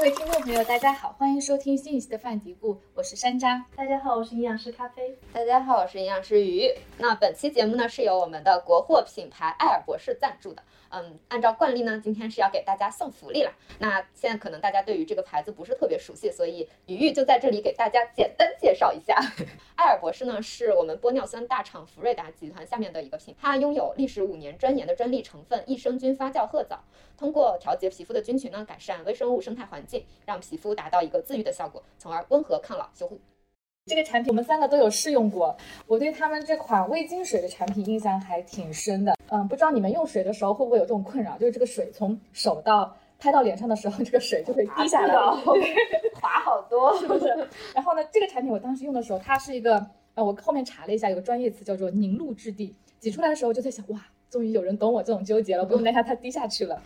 各位听众朋友，大家好，欢迎收听新一期的饭嘀咕，我是山楂。大家好，我是营养师咖啡。大家好，我是营养师鱼。那本期节目呢是由我们的国货品牌爱尔博士赞助的。嗯，按照惯例呢，今天是要给大家送福利了。那现在可能大家对于这个牌子不是特别熟悉，所以鱼鱼就在这里给大家简单介绍一下。爱尔博士呢是我们玻尿酸大厂福瑞达集团下面的一个品，它拥有历时五年专研的专利成分益生菌发酵褐藻，通过调节皮肤的菌群呢，改善微生物生态环境，让皮肤达到一个自愈的效果，从而温和抗老修护。这个产品我们三个都有试用过，我对他们这款微晶水的产品印象还挺深的。嗯，不知道你们用水的时候会不会有这种困扰，就是这个水从手到拍到脸上的时候，这个水就会滴下来，滑好多，是不是？然后呢，这个产品我当时用的时候，它是一个，呃，我后面查了一下，有个专业词叫做凝露质地，挤出来的时候就在想，哇，终于有人懂我这种纠结了，不用担心它滴下去了。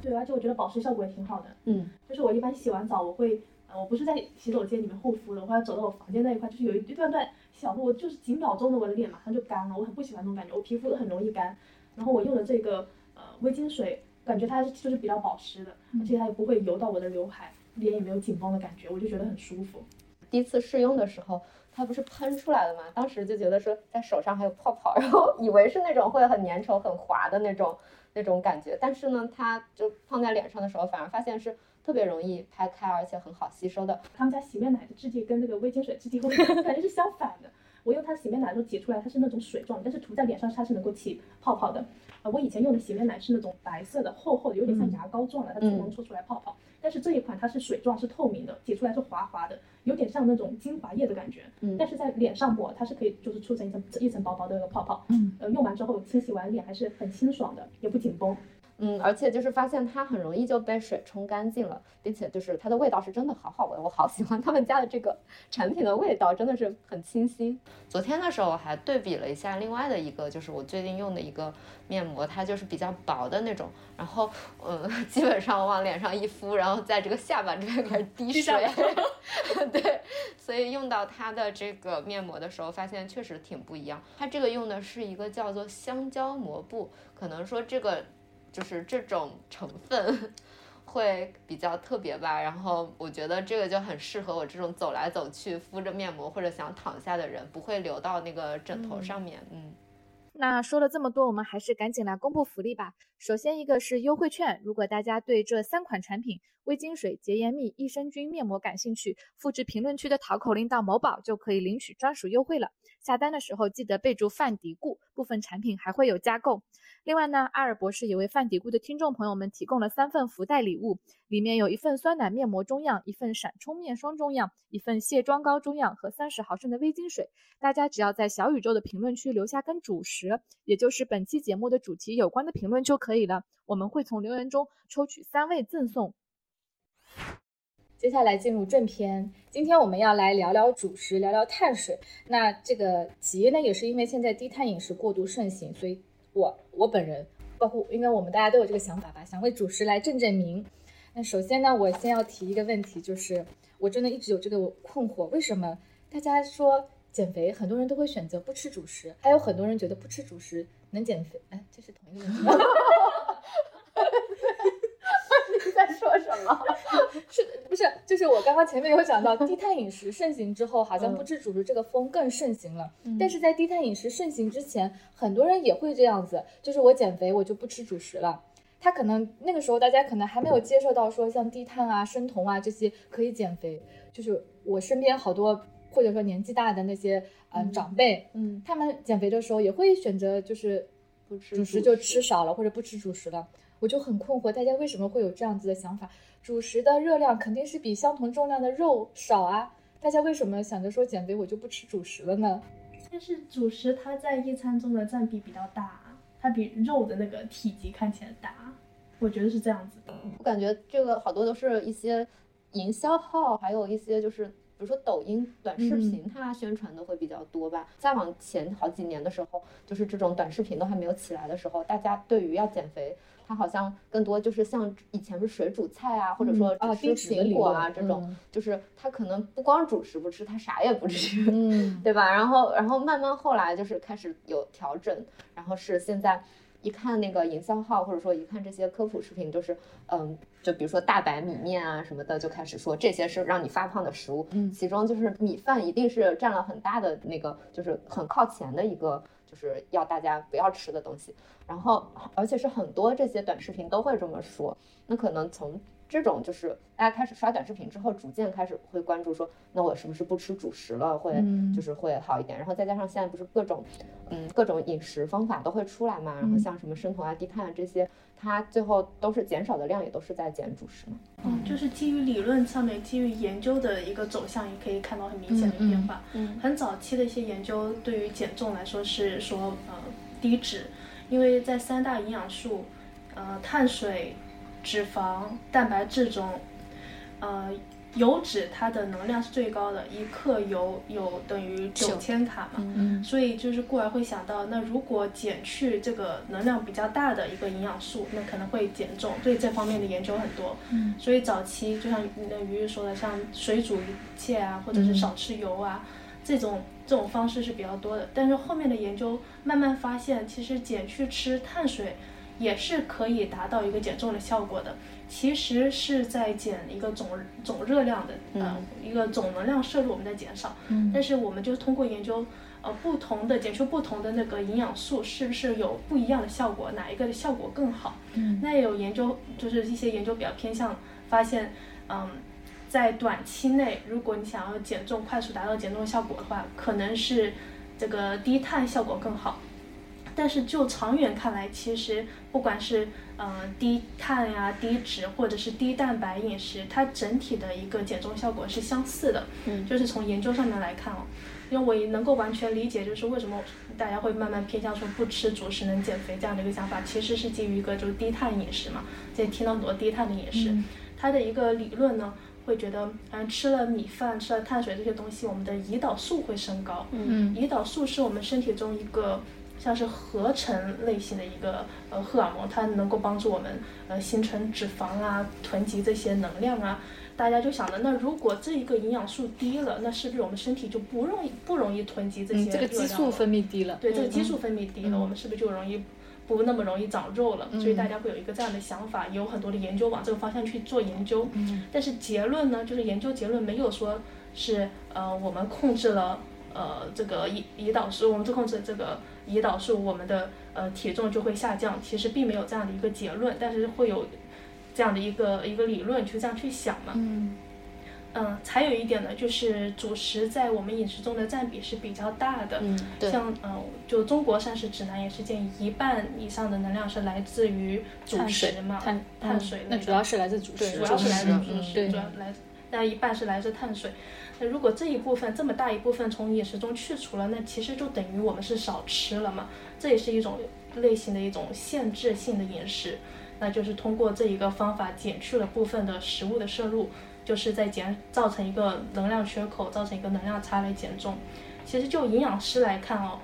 对，而且我觉得保湿效果也挺好的。嗯，就是我一般洗完澡，我会。我不是在洗手间里面护肤的，我要走到我房间那一块，就是有一段段小路，就是几秒钟的，我的脸马上就干了，我很不喜欢那种感觉，我皮肤很容易干。然后我用的这个呃微晶水，感觉它就是比较保湿的，而且它也不会油到我的刘海，脸也没有紧绷的感觉，我就觉得很舒服。第一次试用的时候，它不是喷出来的吗？当时就觉得说在手上还有泡泡，然后以为是那种会很粘稠、很滑的那种那种感觉，但是呢，它就放在脸上的时候，反而发现是。特别容易拍开，而且很好吸收的。他们家洗面奶的质地跟那个微晶水质地，感觉是相反的。我用它洗面奶的时候挤出来，它是那种水状，但是涂在脸上它是能够起泡泡的。呃，我以前用的洗面奶是那种白色的，厚厚的，有点像牙膏状的，它才能搓出来泡泡。但是这一款它是水状，是透明的，挤出来是滑滑的，有点像那种精华液的感觉。嗯。但是在脸上抹，它是可以就是出成一层一层薄薄的那个泡泡。嗯。呃，用完之后清洗完脸还是很清爽的，也不紧绷。嗯，而且就是发现它很容易就被水冲干净了，并且就是它的味道是真的好好闻，我好喜欢他们家的这个产品的味道，真的是很清新。昨天的时候我还对比了一下另外的一个，就是我最近用的一个面膜，它就是比较薄的那种，然后嗯，基本上往脸上一敷，然后在这个下巴这边开始滴水，对，所以用到它的这个面膜的时候，发现确实挺不一样。它这个用的是一个叫做香蕉膜布，可能说这个。就是这种成分 会比较特别吧，然后我觉得这个就很适合我这种走来走去敷着面膜或者想躺下的人，不会流到那个枕头上面。嗯，那说了这么多，我们还是赶紧来公布福利吧。首先一个是优惠券，如果大家对这三款产品微晶水、洁颜蜜、益生菌面膜感兴趣，复制评论区的淘口令到某宝就可以领取专属优惠了。下单的时候记得备注“范迪固”，部分产品还会有加购。另外呢，阿尔博士也为范迪固的听众朋友们提供了三份福袋礼物，里面有一份酸奶面膜中样，一份闪充面霜中样，一份卸妆膏中样和三十毫升的微晶水。大家只要在小宇宙的评论区留下跟主食，也就是本期节目的主题有关的评论就可可以了，我们会从留言中抽取三位赠送。接下来进入正片，今天我们要来聊聊主食，聊聊碳水。那这个企业呢，也是因为现在低碳饮食过度盛行，所以。我我本人，包括应该我们大家都有这个想法吧，想为主食来正正名。那首先呢，我先要提一个问题，就是我真的一直有这个困惑，为什么大家说减肥，很多人都会选择不吃主食，还有很多人觉得不吃主食能减肥？哎，这是同一个问题。你在说什么？是不是？就是我刚刚前面有讲到，低碳饮食盛行之后，好像不吃主食这个风更盛行了。但是在低碳饮食盛行之前，很多人也会这样子，就是我减肥我就不吃主食了。他可能那个时候大家可能还没有接受到说像低碳啊、生酮啊这些可以减肥。就是我身边好多或者说年纪大的那些嗯长辈，嗯，他们减肥的时候也会选择就是不吃主食就吃少了或者不吃主食了。我就很困惑，大家为什么会有这样子的想法？主食的热量肯定是比相同重量的肉少啊，大家为什么想着说减肥我就不吃主食了呢？但是主食它在一餐中的占比比较大，它比肉的那个体积看起来大，我觉得是这样子的。我感觉这个好多都是一些营销号，还有一些就是比如说抖音短视频，它宣传的会比较多吧。再往前好几年的时候，就是这种短视频都还没有起来的时候，大家对于要减肥。它好像更多就是像以前是水煮菜啊，或者说吃苹果啊这种，就是它可能不光主食不吃，它啥也不吃，嗯，对吧？然后然后慢慢后来就是开始有调整，然后是现在一看那个营销号，或者说一看这些科普视频，就是嗯，就比如说大白米面啊什么的，就开始说这些是让你发胖的食物。嗯，其中就是米饭一定是占了很大的那个，就是很靠前的一个，就是要大家不要吃的东西。然后，而且是很多这些短视频都会这么说。那可能从这种就是大家开始刷短视频之后，逐渐开始会关注说，那我是不是不吃主食了，会就是会好一点。然后再加上现在不是各种，嗯，各种饮食方法都会出来嘛。然后像什么生酮啊、低碳啊这些，它最后都是减少的量，也都是在减主食嘛。嗯，就是基于理论上面，基于研究的一个走向，也可以看到很明显的变化。嗯，很早期的一些研究对于减重来说是说，呃，低脂，因为在三大营养素，呃，碳水。脂肪、蛋白质中，呃，油脂它的能量是最高的，一克油有等于九千卡嘛，所以就是故而会想到，那如果减去这个能量比较大的一个营养素，那可能会减重。对这方面的研究很多，所以早期就像那鱼鱼说的，像水煮一切啊，或者是少吃油啊，这种这种方式是比较多的。但是后面的研究慢慢发现，其实减去吃碳水。也是可以达到一个减重的效果的，其实是在减一个总总热量的，呃，一个总能量摄入我们在减少，嗯，但是我们就通过研究，呃，不同的减去不同的那个营养素是不是有不一样的效果，哪一个的效果更好？嗯，那有研究就是一些研究比较偏向发现，嗯，在短期内，如果你想要减重快速达到减重效果的话，可能是这个低碳效果更好。但是就长远看来，其实不管是嗯低碳呀、低脂或者是低蛋白饮食，它整体的一个减重效果是相似的。嗯，就是从研究上面来看哦，因为我也能够完全理解，就是为什么大家会慢慢偏向说不吃主食能减肥这样的一个想法，其实是基于一个就是低碳饮食嘛。现在听到很多低碳的饮食，它的一个理论呢，会觉得嗯吃了米饭、吃了碳水这些东西，我们的胰岛素会升高。嗯，胰岛素是我们身体中一个。像是合成类型的一个呃荷尔蒙，它能够帮助我们呃形成脂肪啊，囤积这些能量啊。大家就想着，那如果这一个营养素低了，那是不是我们身体就不容易不容易囤积这些？这个激素分泌低了。对，这个激素分泌低了，我们是不是就容易不那么容易长肉了？所以大家会有一个这样的想法，有很多的研究往这个方向去做研究。嗯。但是结论呢，就是研究结论没有说是呃我们控制了呃这个胰胰岛素，我们就控制这个。胰岛素，我们的呃体重就会下降。其实并没有这样的一个结论，但是会有这样的一个一个理论去这样去想嘛。嗯。嗯，还有一点呢，就是主食在我们饮食中的占比是比较大的。嗯，对。像嗯，就中国膳食指南也是建议一半以上的能量是来自于主食嘛，碳碳水。那主要是来自主食。主要是来自主食，主要来，那一半是来自碳水。那如果这一部分这么大一部分从饮食中去除了，那其实就等于我们是少吃了嘛？这也是一种类型的一种限制性的饮食，那就是通过这一个方法减去了部分的食物的摄入，就是在减造成一个能量缺口，造成一个能量差来减重。其实就营养师来看哦，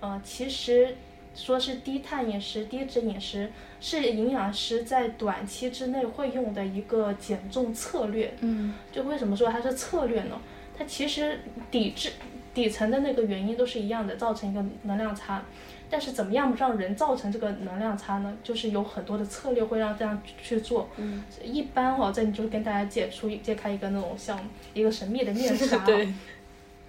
呃，其实说是低碳饮食、低脂饮食。是营养师在短期之内会用的一个减重策略。嗯，就为什么说它是策略呢？它其实底质底层的那个原因都是一样的，造成一个能量差。但是怎么样让人造成这个能量差呢？就是有很多的策略会让这样去做。嗯，一般哈，这里就是跟大家解出揭开一个那种像一个神秘的面纱。对。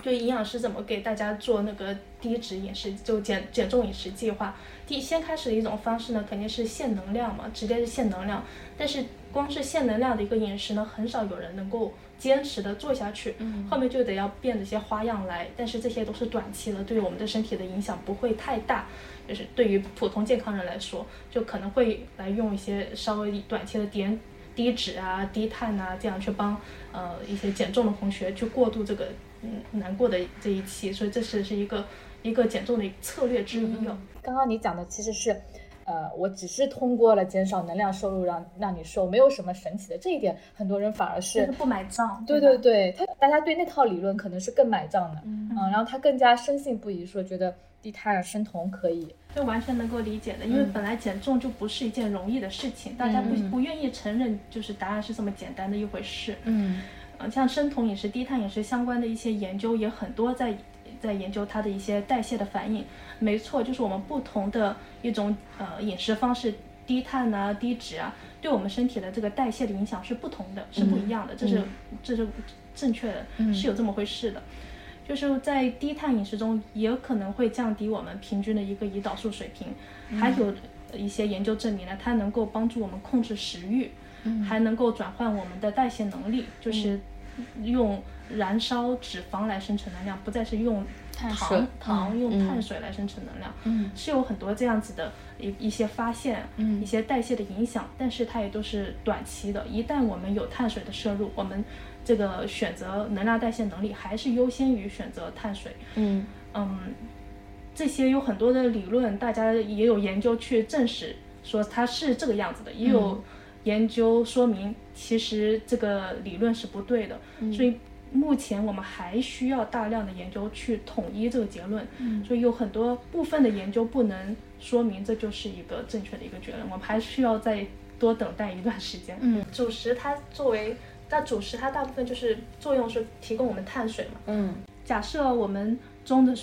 就营养师怎么给大家做那个低脂饮食，就减减重饮食计划。第先开始的一种方式呢，肯定是限能量嘛，直接是限能量。但是光是限能量的一个饮食呢，很少有人能够坚持的做下去。嗯。后面就得要变这些花样来，但是这些都是短期的，对于我们的身体的影响不会太大。就是对于普通健康人来说，就可能会来用一些稍微短期的低低脂啊、低碳啊，这样去帮呃一些减重的同学去过渡这个嗯难过的这一期。所以这是是一个。一个减重的策略之一哦。刚刚你讲的其实是，呃，我只是通过了减少能量摄入让让你瘦，没有什么神奇的。这一点很多人反而是不买账。对对对，他大家对那套理论可能是更买账的，嗯，然后他更加深信不疑，说觉得低碳生酮可以，就完全能够理解的。因为本来减重就不是一件容易的事情，大家不不愿意承认，就是答案是这么简单的一回事。嗯，呃，像生酮饮食、低碳饮食相关的一些研究也很多在。在研究它的一些代谢的反应。没错，就是我们不同的一种呃饮食方式，低碳啊、低脂啊，对我们身体的这个代谢的影响是不同的，是不一样的。这是这是正确的，是有这么回事的。就是在低碳饮食中，也可能会降低我们平均的一个胰岛素水平。还有一些研究证明呢，它能够帮助我们控制食欲，还能够转换我们的代谢能力，就是用燃烧脂肪来生成能量，不再是用糖糖用碳水来生成能量。嗯是有很多这样子的一一些发现，嗯一些代谢的影响，但是它也都是短期的。一旦我们有碳水的摄入，我们这个选择能量代谢能力还是优先于选择碳水。嗯嗯，这些有很多的理论，大家也有研究去证实说它是这个样子的，也有研究说明其实这个理论是不对的。所以目前我们还需要大量的研究去统一这个结论。所以有很多部分的研究不能说明这就是一个正确的一个结论，我们还需要再多等待一段时间。嗯，主食它作为，那主食它大部分就是作用是提供我们碳水嘛。嗯假设我们中的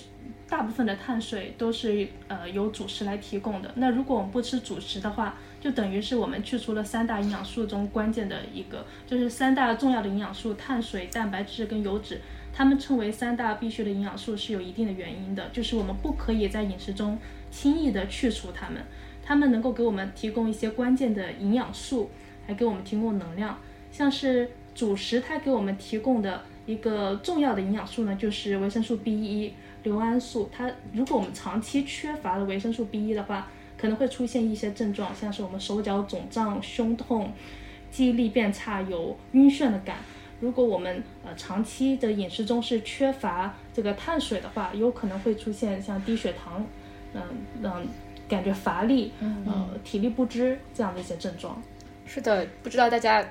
大部分的碳水都是呃由主食来提供的，那如果我们不吃主食的话，就等于是我们去除了三大营养素中关键的一个，就是三大重要的营养素：碳水、蛋白质跟油脂。它们称为三大必需的营养素是有一定的原因的，就是我们不可以在饮食中轻易的去除它们，它们能够给我们提供一些关键的营养素，还给我们提供能量。像是主食，它给我们提供的一个重要的营养素呢，就是维生素 B 一、硫胺素。它如果我们长期缺乏了维生素 B 一的话，可能会出现一些症状，像是我们手脚肿胀、胸痛、记忆力变差、有晕眩的感。如果我们呃长期的饮食中是缺乏这个碳水的话，有可能会出现像低血糖，嗯嗯，感觉乏力，呃，体力不支这样的一些症状。是的，不知道大家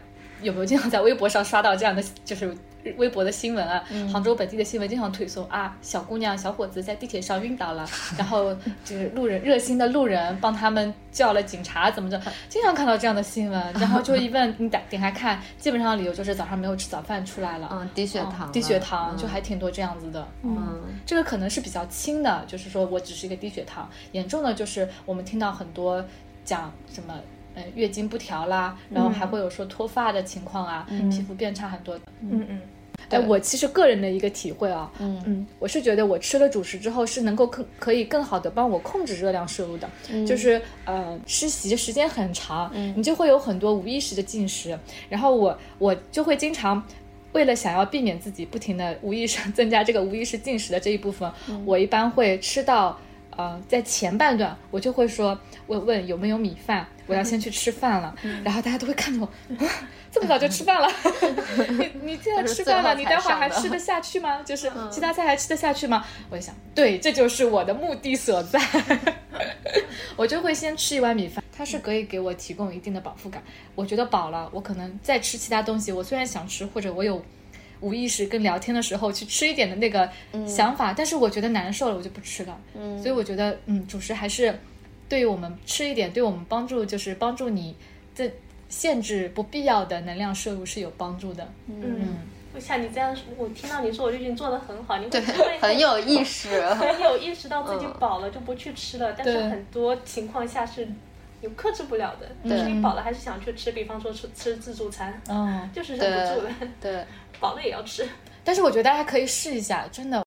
有没有经常在微博上刷到这样的，就是微博的新闻啊，杭州本地的新闻经常推送啊，小姑娘、小伙子在地铁上晕倒了，然后就是路人热心的路人帮他们叫了警察，怎么着，经常看到这样的新闻，然后就一 问你打点开看，基本上理由就是早上没有吃早饭出来了。嗯，低血糖了，低血糖嗯就还挺多这样子的，嗯这个可能是比较轻的，就是说我只是一个低血糖，严重的就是我们听到很多讲什么。呃，月经不调啦，然后还会有说脱发的情况啊，皮肤变差很多。嗯嗯哎，我其实个人的一个体会啊，嗯嗯，我是觉得我吃了主食之后是能够更可以更好的帮我控制热量摄入的，嗯。就是呃吃席的时间很长，你就会有很多无意识的进食，然后我我就会经常。为了想要避免自己不停的无意识增加这个无意识进食的这一部分，嗯。我一般会吃到呃在前半段，我就会说问问有没有米饭，我要先去吃饭了，嗯然后大家都会看着我，啊这么早就吃饭了，你你现在吃饭了，你待会儿还吃得下去吗？就是其他菜还吃得下去吗？我就想，对，这就是我的目的所在，我就会先吃一碗米饭，它是可以给我提供一定的饱腹感。我觉得饱了，我可能再吃其他东西，我虽然想吃，或者我有。无意识跟聊天的时候去吃一点的那个想法，但是我觉得难受了，我就不吃了。嗯所以我觉得，嗯，主食还是对于我们吃一点，对我们帮助就是帮助你这限制不必要的能量摄入是有帮助的。嗯，我像你这样，我听到你说，我就觉得你做的很好，你会 很有意识。很 有意识到自己饱了就不去吃了，但是很多情况下是你克制不了的，就是你饱了还是想去吃，比方说吃吃自助餐，嗯，就是忍不住的，对，饱了也要吃。但是我觉得大家可以试一下，真的。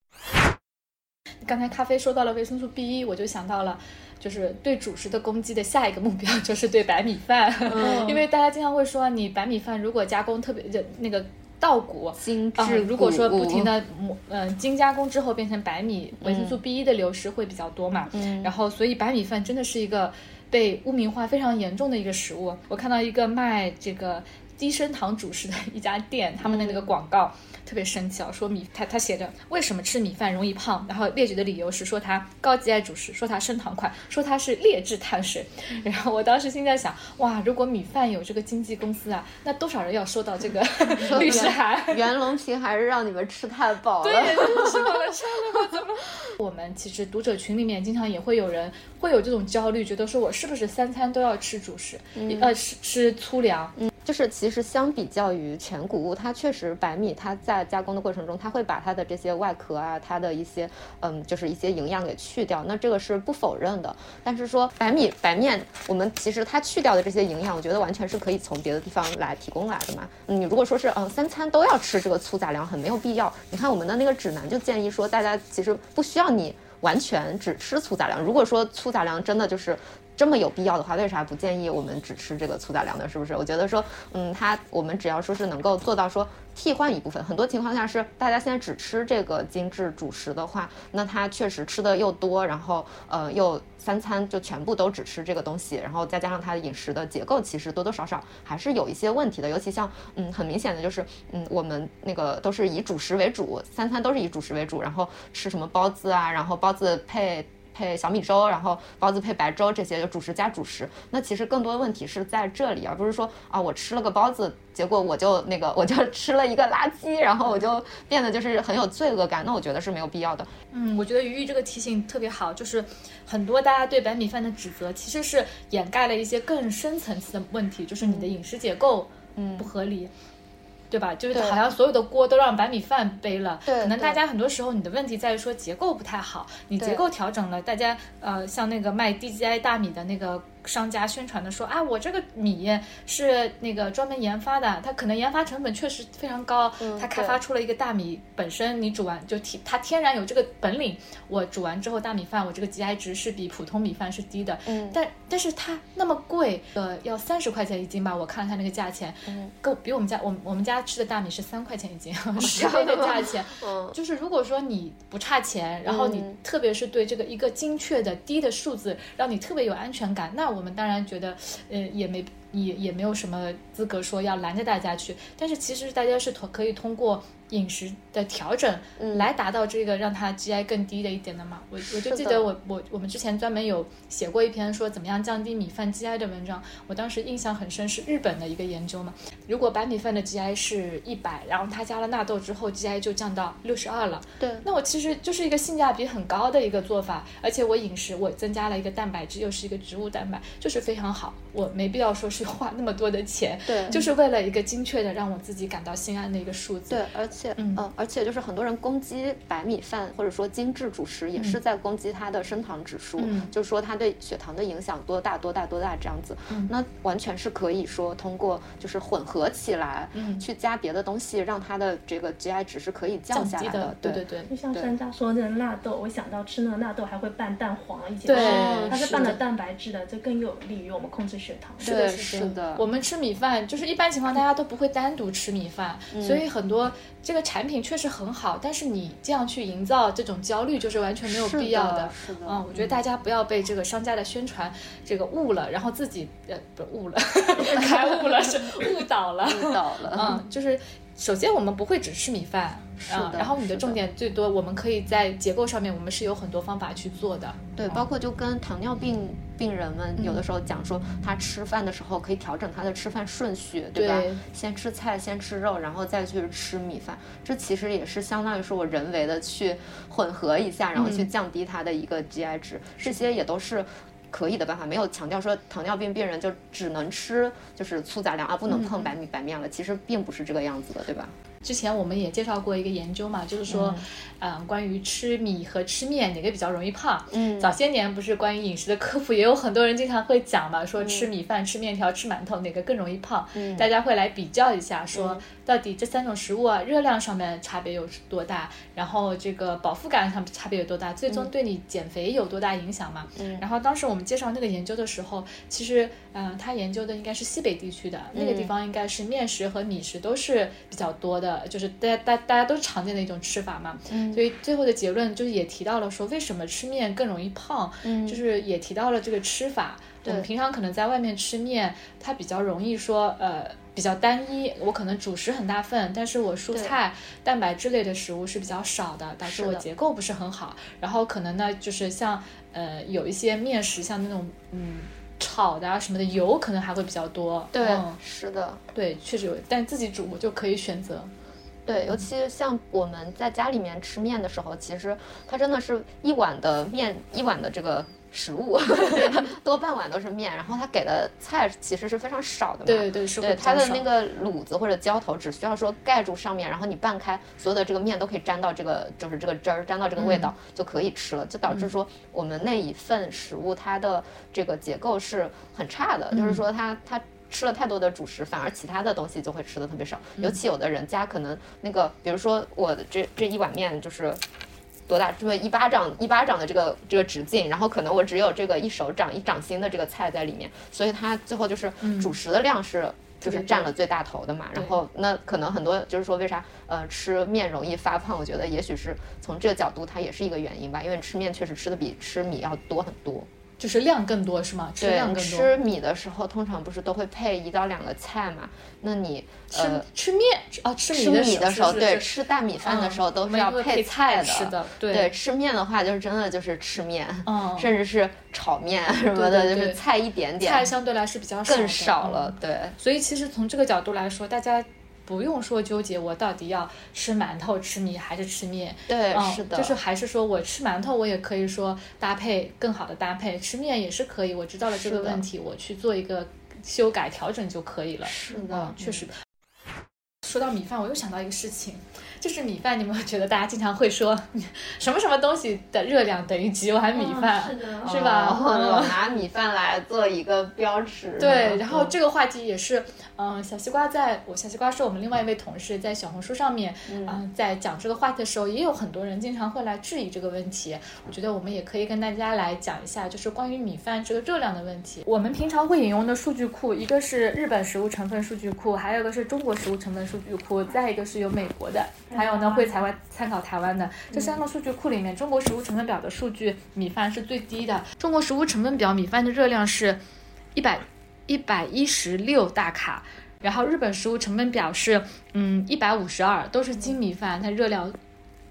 刚才咖啡说到了维生素 B 一，我就想到了，就是对主食的攻击的下一个目标就是对白米饭，因为大家经常会说，你白米饭如果加工特别的那个稻谷。啊、精致如果说不停的磨，嗯、精加工之后变成白米，维生素 B 一的流失会比较多嘛。嗯然后，所以白米饭真的是一个被污名化非常严重的一个食物。我看到一个卖这个低升糖主食的一家店，他们的那个广告。特别生气啊！说米，他他写着为什么吃米饭容易胖，然后列举的理由是说它高级爱主食，说它升糖快，说它是劣质碳水。然后我当时心在想，哇，如果米饭有这个经纪公司啊，那多少人要收到这个 律师函？袁隆平还是让你们吃太饱了。对，吃饱了撑了？怎么？我们其实读者群里面经常也会有人会有这种焦虑，觉得说我是不是三餐都要吃主食，呃，吃吃粗粮？就是其实相比较于全谷物，它确实白米它在加工的过程中，它会把它的这些外壳啊，它的一些嗯，就是一些营养给去掉，那这个是不否认的。但是说白米白面，我们其实它去掉的这些营养，我觉得完全是可以从别的地方来提供来的嘛。你如果说是嗯三餐都要吃这个粗杂粮，很没有必要。你看我们的那个指南就建议说，大家其实不需要你完全只吃粗杂粮。如果说粗杂粮真的就是这么有必要的话，为啥不建议我们只吃这个粗杂粮呢？是不是？我觉得说，嗯，它我们只要说是能够做到说替换一部分，很多情况下是大家现在只吃这个精致主食的话，那它确实吃的又多，然后呃又三餐就全部都只吃这个东西，然后再加上它的饮食的结构，其实多多少少还是有一些问题的。尤其像嗯很明显的就是，嗯我们那个都是以主食为主，三餐都是以主食为主，然后吃什么包子啊，然后包子配。配小米粥，然后包子配白粥，这些就主食加主食。那其实更多的问题是在这里，而不是说啊，我吃了个包子，结果我就那个我就 吃了一个垃圾，然后我就变得就是很有罪恶感。那我觉得是没有必要的。嗯，我觉得鱼鱼这个提醒特别好，就是很多大家对白米饭的指责，其实是掩盖了一些更深层次的问题，就是你的饮食结构嗯不合理。对吧？就是好像所有的锅都让白米饭背了，可能大家很多时候你的问题在于说结构不太好，你结构调整了，大家呃像那个卖 DGI 大米的那个。商家宣传的说啊，我这个米是那个专门研发的，它可能研发成本确实非常高，它开发出了一个大米本身你煮完就天它天然有这个本领，我煮完之后大米饭我这个 GI 值是比普通米饭是低的，嗯，但但是它那么贵，呃，要三十块钱一斤吧，我看了它那个价钱，嗯，够比我们家我我们家吃的大米是三块钱一斤，十倍的价钱，嗯，就是如果说你不差钱，然后你特别是对这个一个精确的低的数字让你特别有安全感，那。我们当然觉得，呃，也没也也没有什么资格说要拦着大家去，但是其实大家是可以通过。饮食的调整，来达到这个让它 GI 更低的一点的嘛？我我就记得我我我们之前专门有写过一篇说怎么样降低米饭 GI 的文章，我当时印象很深，是日本的一个研究嘛。如果白米饭的 GI 是一百，然后它加了纳豆之后，GI 就降到六十二了。对，那我其实就是一个性价比很高的一个做法，而且我饮食我增加了一个蛋白质，又是一个植物蛋白，就是非常好。我没必要说是花那么多的钱，对，就是为了一个精确的让我自己感到心安的一个数字。对，而且，嗯，而且就是很多人攻击白米饭或者说精致主食，也是在攻击它的升糖指数，就是说它对血糖的影响多大多大多大这样子。那完全是可以说通过就是混合起来，去加别的东西，让它的这个 GI 值是可以降下来的。对对对。就像山楂说的纳豆，我想到吃那个纳豆还会拌蛋黄一些，对，它是拌了蛋白质的，这更有利于我们控制血糖。是的，是的。我们吃米饭就是一般情况大家都不会单独吃米饭，所以很多这个产品确实。很好，但是你这样去营造这种焦虑，就是完全没有必要的。是的，嗯，我觉得大家不要被这个商家的宣传这个误了，然后自己呃不误了，开 悟了，是误导了，误导了。嗯，就是首先我们不会只吃米饭。嗯，然后你的重点最多，我们可以在结构上面，我们是有很多方法去做的。对，包括就跟糖尿病病人们有的时候讲说，他吃饭的时候可以调整他的吃饭顺序，对吧？先吃菜，先吃肉，然后再去吃米饭。这其实也是相当于是我人为的去混合一下，然后去降低他的一个 GI 值。这些也都是可以的办法，没有强调说糖尿病病人就只能吃就是粗杂粮啊，不能碰白米白面了。其实并不是这个样子的，对吧？之前我们也介绍过一个研究嘛，就是说，嗯，关于吃米和吃面哪个比较容易胖。嗯，早些年不是关于饮食的科普，也有很多人经常会讲嘛，说吃米饭、吃面条、吃馒头哪个更容易胖？嗯，大家会来比较一下，说到底这三种食物啊，热量上面差别有多大，然后这个饱腹感上差别有多大，最终对你减肥有多大影响嘛？嗯，然后当时我们介绍那个研究的时候，其实，嗯，他研究的应该是西北地区的那个地方，应该是面食和米食都是比较多的。就是大家大大家都常见的一种吃法嘛，所以最后的结论就是也提到了说为什么吃面更容易胖，就是也提到了这个吃法。我们平常可能在外面吃面，它比较容易说呃比较单一，我可能主食很大份，但是我蔬菜蛋白质类的食物是比较少的，导致我结构不是很好。然后可能呢就是像呃有一些面食，像那种嗯炒的啊什么的油可能还会比较多。对，是的，对，确实有，但自己煮我就可以选择。对，尤其像我们在家里面吃面的时候，其实它真的是一碗的面，一碗的这个。食物 多半碗都是面，然后它给的菜其实是非常少的嘛。对对是。对它的那个卤子或者浇头，只需要说盖住上面，然后你拌开，所有的这个面都可以沾到这个，就是这个汁儿，沾到这个味道就可以吃了。就导致说我们那一份食物它的这个结构是很差的，就是说它它吃了太多的主食，反而其他的东西就会吃的特别少。尤其有的人家可能那个，比如说我的这这一碗面就是。多大？就是一巴掌一巴掌的这个这个直径，然后可能我只有这个一手掌一掌心的这个菜在里面，所以它最后就是主食的量是就是占了最大头的嘛。然后那可能很多就是说为啥呃吃面容易发胖？我觉得也许是从这个角度它也是一个原因吧，因为吃面确实吃的比吃米要多很多。就是量更多是吗？对，量更多。吃米的时候通常不是都会配一到两个菜嘛？那你吃吃面啊，吃米的时候，对，吃大米饭的时候都是要配菜的。是的，对。吃面的话，就是真的就是吃面，甚至是炒面什么的，就是菜一点点。菜相对来是比较少更少了，对。所以其实从这个角度来说，大家。不用说纠结，我到底要吃馒头、吃米还是吃面？对，是的，就是还是说我吃馒头，我也可以说搭配更好的搭配，吃面也是可以。我知道了这个问题，我去做一个修改调整就可以了。是的，确实。说到米饭，我又想到一个事情。就是米饭，你们觉得大家经常会说什么什么东西的热量等于几碗米饭，是吧？老拿米饭来做一个标尺。对，然后这个话题也是，嗯，小西瓜在我小西瓜是我们另外一位同事在小红书上面，嗯，在讲这个话题的时候，也有很多人经常会来质疑这个问题。我觉得我们也可以跟大家来讲一下，就是关于米饭这个热量的问题。我们平常会引用的数据库，一个是日本食物成分数据库，还有一个是中国食物成分数据库，再一个是有美国的。还有呢，会台湾参考台湾的这三个数据库里面，中国食物成分表的数据，米饭是最低的。中国食物成分表米饭的热量是，一百一百一十六大卡，然后日本食物成分表是，嗯，一百五十二，都是精米饭，它热量。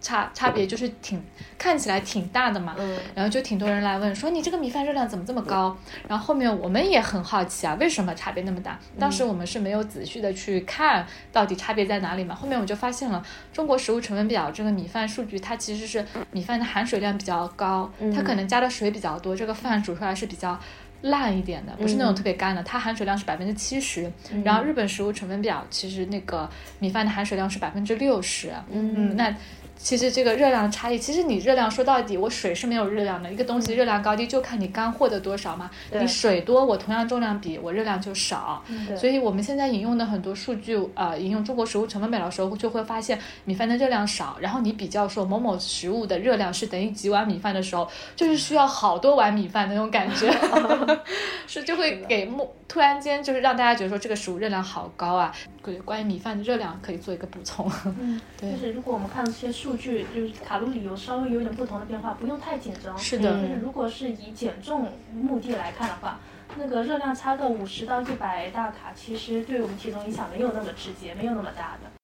差差别就是挺看起来挺大的嘛，然后就挺多人来问说你这个米饭热量怎么这么高？然后后面我们也很好奇啊，为什么差别那么大？当时我们是没有仔细的去看到底差别在哪里嘛。后面我就发现了中国食物成分表这个米饭数据，它其实是米饭的含水量比较高，它可能加的水比较多，这个饭煮出来是比较烂一点的，不是那种特别干的，它含水量是百分之七十。然后日本食物成分表其实那个米饭的含水量是百分之六十，嗯，那。其实这个热量的差异，其实你热量说到底，我水是没有热量的。一个东西热量高低就看你干货的多少嘛。你水多，我同样重量比，我热量就少。所以我们现在引用的很多数据，呃，引用中国食物成分表的时候，就会发现米饭的热量少。然后你比较说某某食物的热量是等于几碗米饭的时候，就是需要好多碗米饭那种感觉，是就会给莫突然间就是让大家觉得说这个食物热量好高啊。对，关于米饭的热量可以做一个补充。嗯，对，就是如果我们看这些数。数据就是卡路里有稍微有点不同的变化，不用太紧张。是的，就是如果是以减重目的来看的话，那个热量差个五十到一百大卡，其实对我们体重影响没有那么直接，没有那么大的。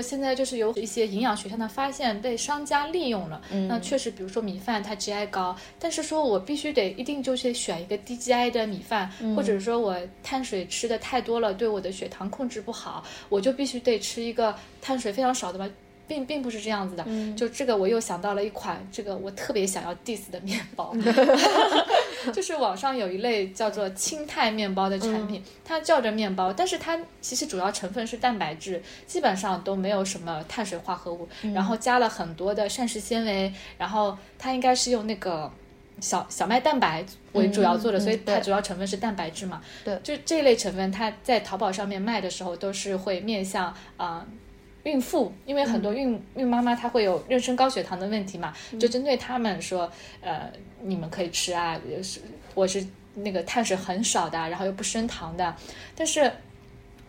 现在就是有一些营养学上的发现被商家利用了，那确实，比如说米饭它 GI 高，但是说我必须得一定就是选一个低 GI 的米饭，或者说我碳水吃的太多了，对我的血糖控制不好，我就必须得吃一个碳水非常少的吧。并并不是这样子的，就这个我又想到了一款这个我特别想要 diss 的面包 就是网上有一类叫做轻态面包的产品，它叫着面包，但是它其实主要成分是蛋白质，基本上都没有什么碳水化合物，然后加了很多的膳食纤维，然后它应该是用那个小小麦蛋白为主要做的，所以它主要成分是蛋白质嘛，对，就这类成分，它在淘宝上面卖的时候都是会面向啊。孕妇，因为很多孕孕妈妈她会有妊娠高血糖的问题嘛，就针对他们说，呃，你们可以吃啊，是我是那个碳水很少的，然后又不升糖的，但是。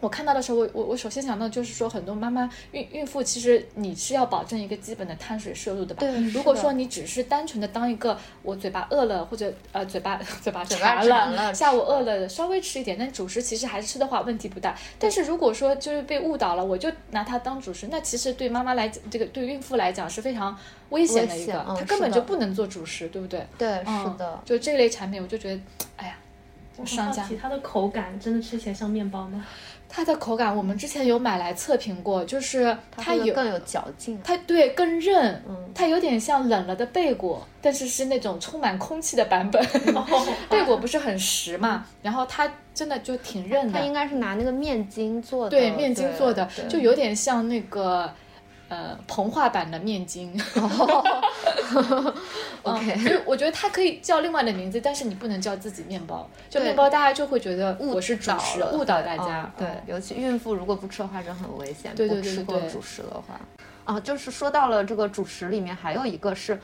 我看到的时候，我我我首先想到就是说，很多妈妈孕孕妇其实你是要保证一个基本的碳水摄入的吧？对。如果说你只是单纯的当一个我嘴巴饿了或者呃 嘴巴嘴巴馋了，下午饿了稍微吃一点，但主食其实还是吃的话问题不大。但是如果说就是被误导了，我就拿它当主食，那其实对妈妈来讲，这个对孕妇来讲是非常危险的一个，它根本就不能做主食，对不对？对，是的。就这类产品，我就觉得，哎呀。我上架很好奇它的口感真的吃起来像面包吗？它的口感，我们之前有买来测评过，就是它有会更有嚼劲。它对更韧，嗯。它有点像冷了的贝果，但是是那种充满空气的版本。贝果不是很实嘛，然后它真的就挺韧的，它应该是拿那个面筋做的，对面筋做的，就有点像那个呃膨化版的面筋。嗯 OK 就我觉得它可以叫另外的名字，但是你不能叫自己面包。就面包，大家就会觉得我是主食，了误导大家嗯。对嗯，尤其孕妇如果不吃的话，就很危险。对对不对对对吃过主食的话，啊，就是说到了这个主食里面，还有一个是。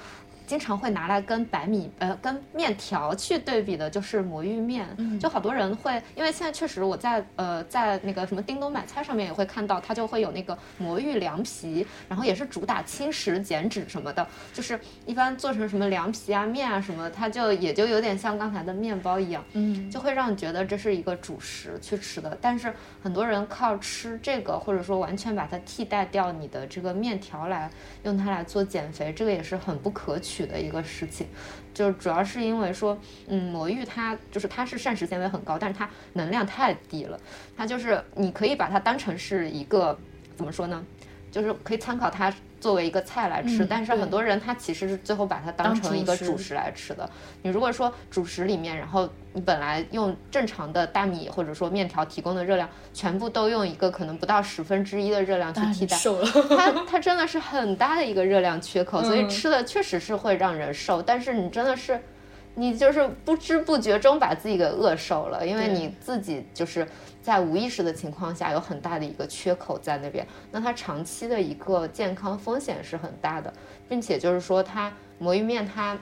经常会拿来跟白米呃跟面条去对比的，就是魔芋面。嗯就好多人会，因为现在确实我在呃在那个什么叮咚买菜上面也会看到，它就会有那个魔芋凉皮，然后也是主打轻食减脂什么的，就是一般做成什么凉皮啊面啊什么，它就也就有点像刚才的面包一样。嗯，就会让你觉得这是一个主食去吃的。但是很多人靠吃这个，或者说完全把它替代掉你的这个面条来用它来做减肥，这个也是很不可取的一个事情。就主要是因为说，嗯，魔芋它就是它是膳食纤维很高，但是它能量太低了。它就是你可以把它当成是一个怎么说呢？就是可以参考它作为一个菜来吃，嗯但是很多人他其实是最后把它当当成一个主食来吃的。你如果说主食里面，然后你本来用正常的大米或者说面条提供的热量，全部都用一个可能不到十分之一的热量去替代，瘦了。它它真的是很大的一个热量缺口，所以嗯吃的确实是会让人瘦，但是你真的是。你就是不知不觉中把自己给饿瘦了，因为你自己就是在无意识的情况下有很大的一个缺口在那边，那它长期的一个健康风险是很大的，并且就是说它魔芋面它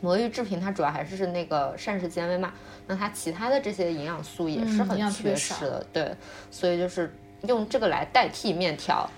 魔芋制品它主要还是那个膳食纤维嘛，那它其他的这些营养素也是很缺失的，对，所以就是用这个来代替面条。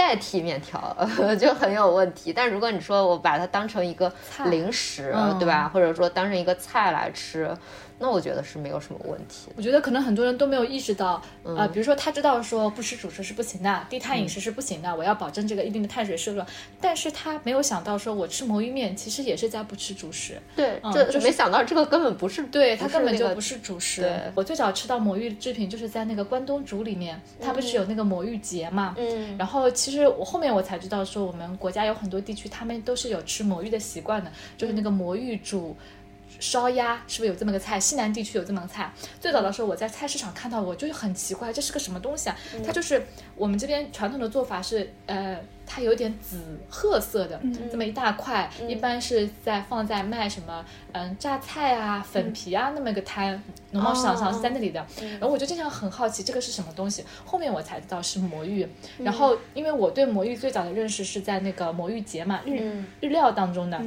代替面条 就很有问题，但如果你说我把它当成一个零食，嗯对吧？或者说当成一个菜来吃，那我觉得是没有什么问题。我觉得可能很多人都没有意识到，嗯呃，比如说他知道说不吃主食是不行的，低碳饮食是不行的，我要保证这个一定的碳水摄入，但是他没有想到说我吃魔芋面其实也是在不吃主食，对，就是没想到这个根本不是，对，它不是那个根本就不是主食。对我最早吃到魔芋制品就是在那个关东煮里面，它不是有那个魔芋节嘛，嗯然后其实我后面我才知道说我们国家有很多地区他们都是有吃魔芋的习惯的，就是那个魔芋煮。烧鸭是不是有这么个菜？西南地区有这么个菜。最早的时候我在菜市场看到，我就是很奇怪，这是个什么东西啊？它就是我们这边传统的做法是，呃，它有点紫褐色的，这么一大块，一般是在放在卖什么，嗯，榨菜啊、粉皮啊那么个摊，农贸市场上是在那里的。然后我就经常很好奇这个是什么东西，后面我才知道是魔芋。然后因为我对魔芋最早的认识是在那个魔芋节嘛，日、嗯日料当中的。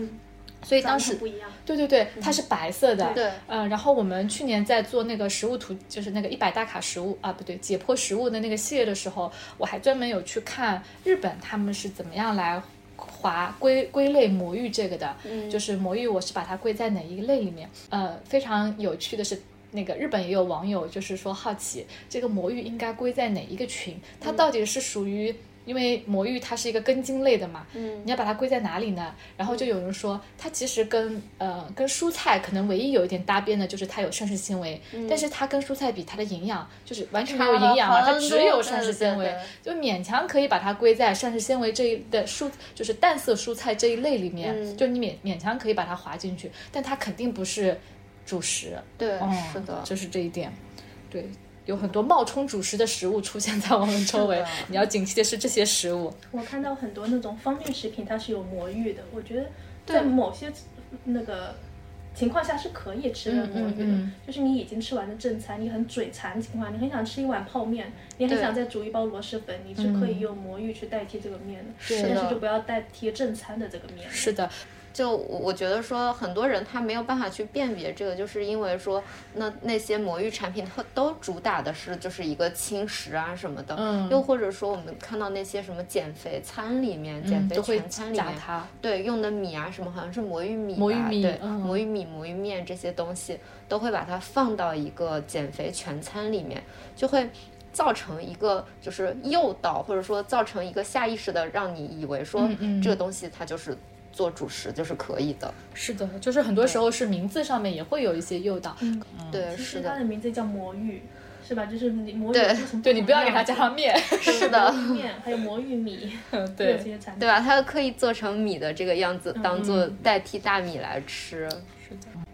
所以当时不一样，对对对，它是白色的。对呃，然后我们去年在做那个食物图，就是那个一百大卡食物啊，不对，解剖食物的那个系列的时候，我还专门有去看日本他们是怎么样来划归归类魔芋这个的。嗯就是魔芋，我是把它归在哪一类里面？呃，非常有趣的是。那个日本也有网友就是说好奇，这个魔芋应该归在哪一个群？它到底是属于因为魔芋它是一个根茎类的嘛，嗯你要把它归在哪里呢？然后就有人说，它其实跟呃跟蔬菜可能唯一有一点搭边的就是它有膳食纤维，但是它跟蔬菜比，它的营养就是完全没有营养了，它只有膳食纤维，就勉强可以把它归在膳食纤维这一的蔬就是淡色蔬菜这一类里面，就你勉勉强可以把它划进去，但它肯定不是主食。对，嗯，是的，就是这一点，对。有很多冒充主食的食物出现在我们周围，你要警惕的是这些食物。我看到很多那种方便食品，它是有魔芋的。我觉得在某些那个情况下是可以吃魔芋的，嗯嗯就是你已经吃完了正餐，你很嘴馋的情况，你很想吃一碗泡面，你很想再煮一包螺蛳粉，你是可以用魔芋去代替这个面的，对但是就不要代替正餐的这个面。是的，就我我觉得说，很多人他没有办法去辨别这个，就是因为说，那那些魔芋产品它都主打的是就是一个轻食啊什么的，嗯又或者说我们看到那些什么减肥餐里面、减肥全餐里面。对用的米啊什么好像是魔芋米吧，魔芋米对，嗯魔芋米、魔芋面这些东西都会把它放到一个减肥全餐里面，就会。造成一个就是诱导，或者说造成一个下意识的让你以为说这个东西它就是做主食就是可以的。是的，就是很多时候是名字上面也会有一些诱导。嗯，对，是的，实它的名字叫魔芋，是吧？就是你魔芋对对你不要给它它加上面。是的魔芋面还有魔芋米，对，些产品。对吧？它可以做成米的这个样子，当做嗯代替大米来吃。是的。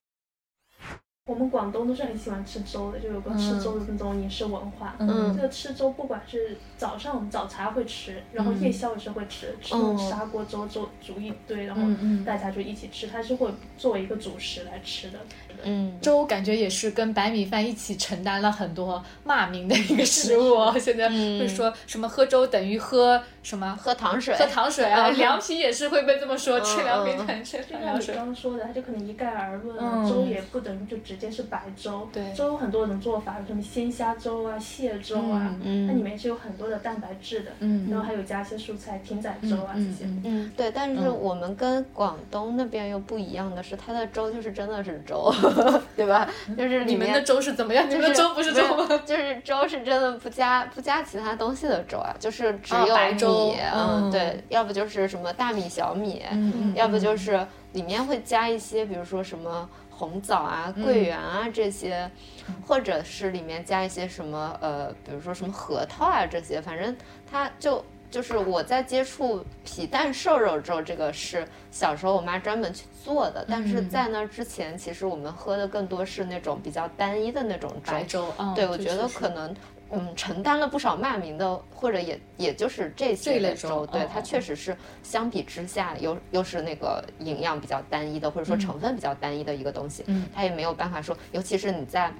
我们广东都是很喜欢吃粥的，就有个吃粥的那种饮食文化。嗯这个吃粥，不管是早上早茶会吃，然后夜宵也是会吃，吃那种砂锅粥，粥煮一堆，然后大家就一起吃，它是会作为一个主食来吃的。嗯，粥感觉也是跟白米饭一起承担了很多骂名的一个食物哦。现在会说什么喝粥等于喝什么喝糖水，喝糖水啊，嗯凉皮也是会被这么说，吃凉皮嗯等于吃就像你凉水。刚刚说的，他就可能一概而论，嗯粥也不等于就直接是白粥。对粥有很多种做法，有什么鲜虾粥啊、蟹粥啊，嗯它里面是有很多的蛋白质的。嗯然后还有加一些蔬菜，艇仔粥啊这些。嗯嗯，对，但是我们跟广东那边又不一样的是，它的粥就是真的是粥，对吧？就是你们的粥是怎么样？你们的粥不是粥吗？就是粥是真的不加不加其他东西的粥啊，就是只有啊白粥米，嗯对，要不就是什么大米、小米，嗯要不就是里面会加一些，比如说什么红枣啊、桂圆啊这些，或者是里面加一些什么呃，比如说什么核桃啊这些，反正它就。就是我在接触皮蛋瘦肉粥，这个是小时候我妈专门去做的，但是嗯在那之前，其实我们喝的更多是那种比较单一的那种粥白。粥，嗯，对，我觉得可能，嗯，承担了不少骂名的，或者也也就是这这些类的粥，对，它嗯确实是相比之下，又又是那个营养比较单一的，或者说成分比较单一的一个东西，嗯它也没有办法说，尤其是你在。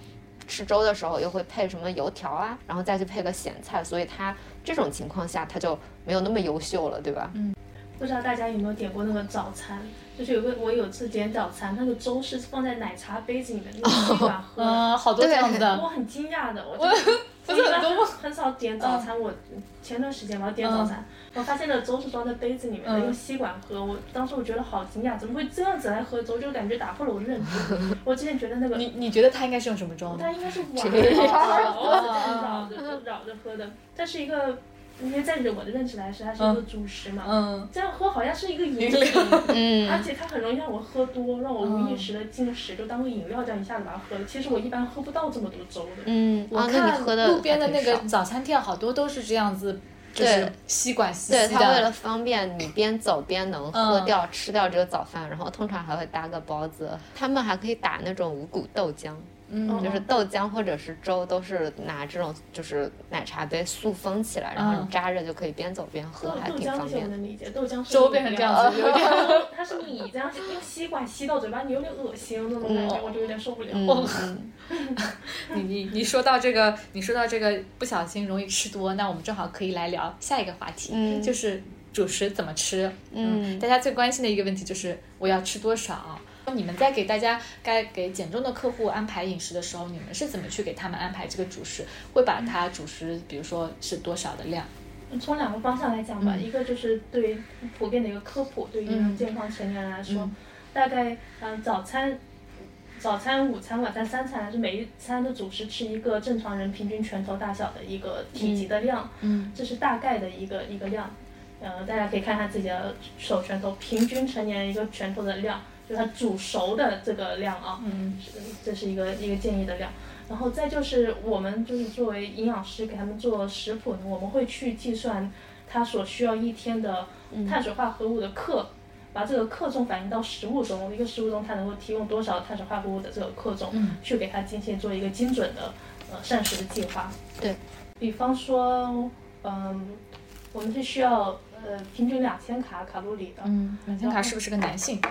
吃粥的时候又会配什么油条啊，然后再去配个咸菜，所以它这种情况下它就没有那么优秀了，对吧？嗯不知道大家有没有点过那个早餐？就是有个我有次点早餐，那个粥是放在奶茶杯子里面，那个 吸管喝的。嗯，好多这样的我，很惊讶的，我 就不是很多吗？很少点早餐，我前段时间我要点早餐，我发现了粥是装在杯子里面的，嗯用吸管喝。我当时我觉得好惊讶，怎么会这样子来喝粥？就感觉打破了我的认知。我之前觉得那个你你觉得它应该是用什么装的它？应该是这碗绕着绕着喝的，它是一个，因为在我的认知来说，它是一个主食嘛。嗯，这样喝好像是一个饮饮品，嗯而且它很容易让我喝多，让我无意识的进食，就当个饮料这样一下子把它喝了。其实我一般喝不到这么多粥的。嗯，我啊，那你看喝的路边的那个早餐店好多都是这样子，就是对吸管吸对，吸它为了。方便你边走边能喝嗯掉、吃掉这个早饭，然后通常还会搭个包子。他们还可以打那种五谷豆浆，嗯就是豆浆或者是粥，都是拿这种就是奶茶杯塑封起来，然后嗯你扎着就可以边走边喝，还豆豆浆我挺方便的。能理解，豆浆是粥变成这样子，有点。它是米这样用吸管吸到嘴巴，你有点恶心那种感觉，我就有点受不了。你你你说到这个，你说到这个不小心容易吃多，那我们正好可以来聊下一个话题，嗯就是主食怎么吃。嗯大家最关心的一个问题就是我要吃多少。你们在给大家该给减重的客户安排饮食的时候，你们是怎么去给他们安排这个主食？会把它主食，比如说是多少的量？从两个方向来讲吧，嗯一个就是对于普遍的一个科普，对于嗯健康成年人来说，嗯大概嗯早餐、早餐、午餐、晚餐三餐，还是每一餐的主食吃一个正常人平均拳头大小的一个体积的量，嗯这是大概的一个一个量。呃，大家可以看看自己的手拳头，平均成年人一个拳头的量，就是它煮熟的这个量啊。嗯这是一个一个建议的量。然后再就是我们就是作为营养师给他们做食谱呢，我们会去计算他所需要一天的碳水化合物的克，把这个克重反映到食物中，一个食物中它能够提供多少碳水化合物的这个克重，嗯去给他进行做一个精准的呃膳食的计划。对，比方说，嗯，我们是需要呃平均两千卡卡路里的，嗯，两千卡是不是个男性？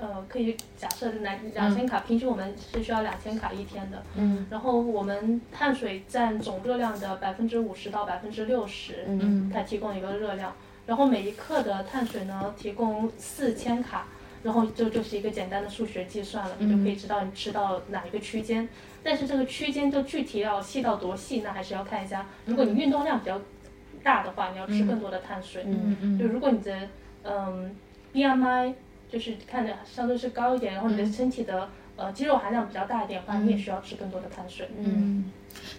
呃，可以假设来两千卡，平均我们是需要两千卡一天的。嗯然后我们碳水占总热量的百分之五十到百分之六十，嗯它提供一个热量。然后每一克的碳水呢，提供四千卡，然后这就是一个简单的数学计算了，你就可以知道你吃到哪一个区间。但是这个区间就具体要细到多细，那还是要看一下。如果你运动量比较大的话，你要吃更多的碳水。嗯嗯就如果你的嗯 BMI 就是看着相对是高一点，然后你的身体的呃肌肉含量比较大一点的话，你也需要吃更多的碳水。嗯，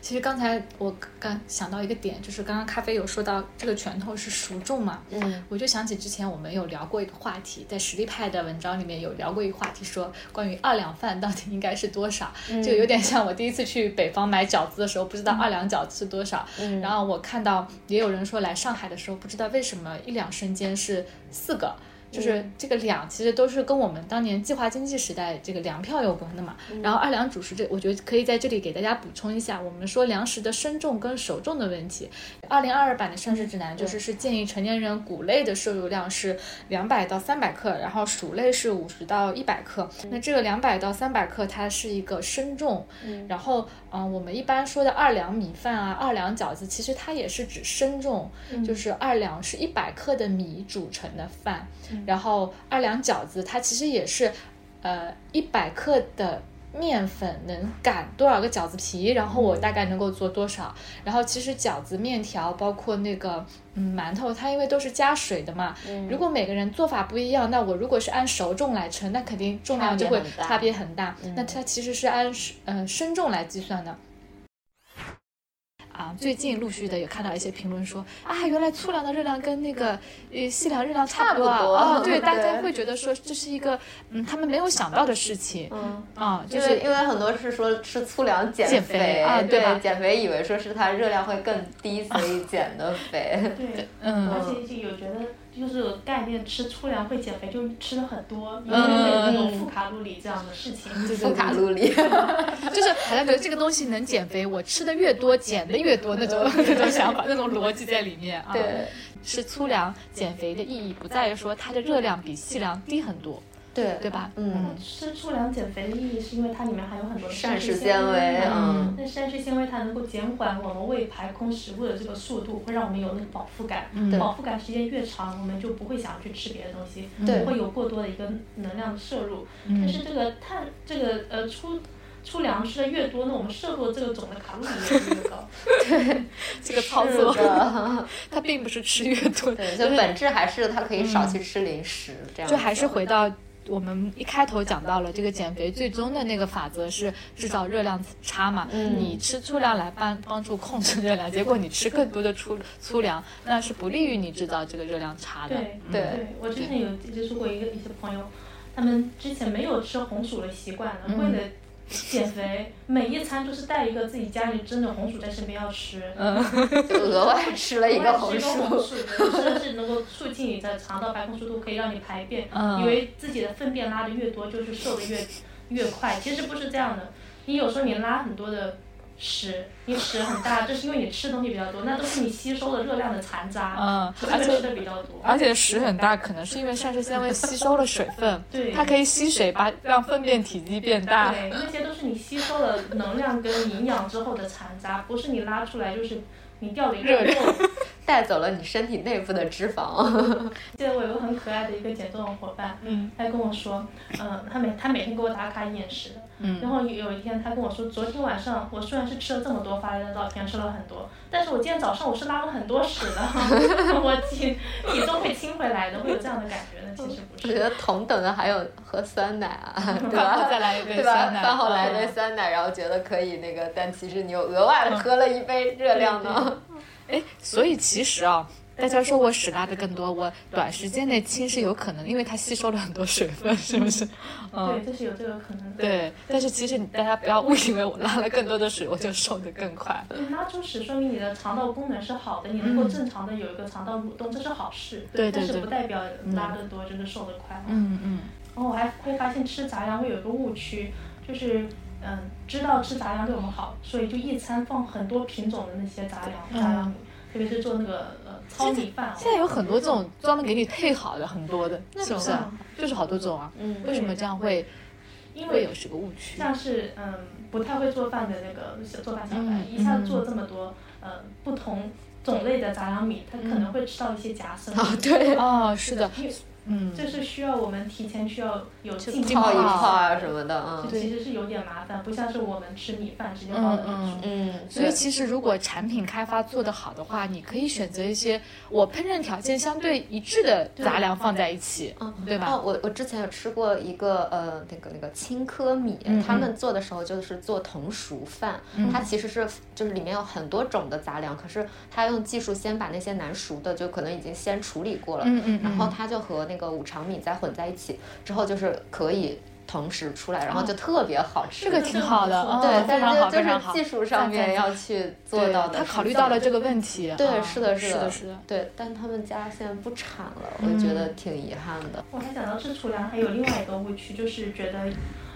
其实刚才我刚想到一个点，就是刚刚咖啡有说到这个拳头是熟重嘛，嗯。我就想起之前我们有聊过一个话题，在实力派的文章里面有聊过一个话题，说关于二两饭到底应该是多少，就有点像我第一次去北方买饺子的时候，不知道二两饺子是多少，嗯。然后我看到也有人说来上海的时候，不知道为什么一两生煎是四个。就是这个两其实都是跟我们当年计划经济时代这个粮票有关的嘛。然后二两主食这，我觉得可以在这里给大家补充一下，我们说粮食的生重跟熟重的问题。二零二二版的膳食指南就是是建议成年人谷类的摄入量是两百到三百克，然后薯类是五十到一百克。那这个两百到三百克它是一个生重，然后嗯、呃我们一般说的二两米饭啊、二两饺子，其实它也是指生重，就是二两是一百克的米煮成的饭，然后二两饺子它其实也是呃一百克的。面粉能擀多少个饺子皮，然后我大概能够做多少。然后其实饺子、面条，包括那个嗯馒头，它因为都是加水的嘛。如果每个人做法不一样，那我如果是按熟重来称，那肯定重量就会差别很大差别很大。那它其实是按呃生重来计算的。啊，最近陆续的有看到一些评论说啊，原来粗粮的热量跟那个呃细粮热量差不多啊。对，大家会觉得说这是一个嗯他们没有想到的事情。嗯。啊，就因是为因为很多是说吃粗粮减减肥啊对对吧减肥以为说是它热量会更低，所以减的肥。对，嗯而且有觉得就是有概念吃粗粮会减肥，就吃的很多，没有那种负卡路里这样的事情？对负卡路里，就是好像觉得这个东西能减肥，我吃的越多减的越多那种 那种想法，那种逻辑在里面啊。对，吃粗粮减肥的意义不在于说它的热量比细粮低很多，对对吧？嗯，吃粗粮减肥的意义是因为它里面含有很多膳食食纤维维，嗯。那膳食纤维它能够减缓我们胃排空食物的这个速度，会让我们有那个饱腹感。嗯。饱腹感时间越长，我们就不会想去吃别的东西，对。不会有过多的一个能量的摄入。嗯。但是这个碳这个呃粗粗粮吃的越多，那我们摄入的这个总的卡路里也是越高。对这个操是作的，它并不是吃越多，对，就本质还是它可以少去吃零食，这样就还是回到我们一开头讲到了这个减肥最终的那个法则是制造热量差嘛。嗯你吃粗粮来帮帮助控制热量，结果你吃更多的粗粗粮，那是不利于你制造这个热量差的。对嗯对对，我之前有接触过一个一些朋友，他们之前没有吃红薯的习惯为了减肥，每一餐都是带一个自己家里蒸的红薯在身边要吃。嗯 就额外吃了一个红薯，薯，对吃的是能够促进你的肠道排空速度，可以让你排便。嗯以为自己的粪便拉的越多，就是瘦的越越快，其实不是这样的。你有时候你拉很多的屎，你屎很大，这是因为你吃的东西比较多，那都是你吸收的热量的残渣，嗯而且吃的比较多。而且屎很大，可能是因为膳食纤维吸收了水分，对它可以吸水，把让粪便体积变大。对，那些都是你吸收了能量跟营养之后的残渣，不是你拉出来就是你掉的一个肉。带走了你身体内部的脂肪。记 得我有个很可爱的一个减重的伙伴，嗯他跟我说，嗯、他每他每天给我打卡饮食的，嗯然后有一天他跟我说，昨天晚上我虽然是吃了这么多，发了张照片，吃了很多，但是我今天早上我是拉了很多屎的，我体体重会轻回来的，会有这样的感觉呢？其实不是。我觉得同等的还有喝酸奶啊，对吧？再来一杯？酸奶，饭后来一杯嗯酸奶，然后觉得可以那个，但其实你又额外喝了一杯热量呢。哎，所以其实啊，大家说我屎拉的更多，我短时间内轻是有可能，因为它吸收了很多水分，是不是？对，嗯，这是有这个可能。对。但是其实你大家不要误以为我拉了更多的水，我就瘦得更快。对拉出屎，说明你的肠道功能是好的，你能够正常的有一个肠道蠕动，这是好事。对对对但是不代表拉得多就是瘦得快。嗯嗯然后我还会发现吃杂粮会有一个误区，就是嗯，知道吃杂粮对我们好，所以就一餐放很多品种的那些杂粮，嗯杂粮米，特别是做那个呃糙米饭哦。现在有很多这种专门给你配好的，很多的，是不是？就是好多种啊。嗯为什么这样会因为会有是个误区？像是嗯不太会做饭的那个小做饭小白，嗯一下做这么多呃不同种类的杂粮米，他可能会吃到一些夹生。啊，对，哦，是的，嗯，这是需要我们提前需要有浸浸泡一泡泡啊什么的，嗯。这其实是有点麻烦，不像是我们吃米饭直接嗯倒冷嗯所以其实如果产品开发做得好的话，你可以选择一些我烹饪条件相对一致的杂粮放在一起，嗯对吧？哦，我我之前有吃过一个呃那个那个青稞米，嗯他们做的时候就是做同熟饭，它其实是就是里面有很多种的杂粮，可是它用技术先把那些难熟的就可能已经先处理过了，嗯嗯然后它就和那个五常米再混在一起，之后就是可以同时出来，然后就特别好吃。这个挺好的，嗯对，非常好，但是就。是技术上面要去做到的。他考虑到了这个问题，对，啊是的，是的，是的。对，但他们家现在不产了，我觉得挺遗憾的。我还想到吃粗粮，还有另外一个误区，就是觉得，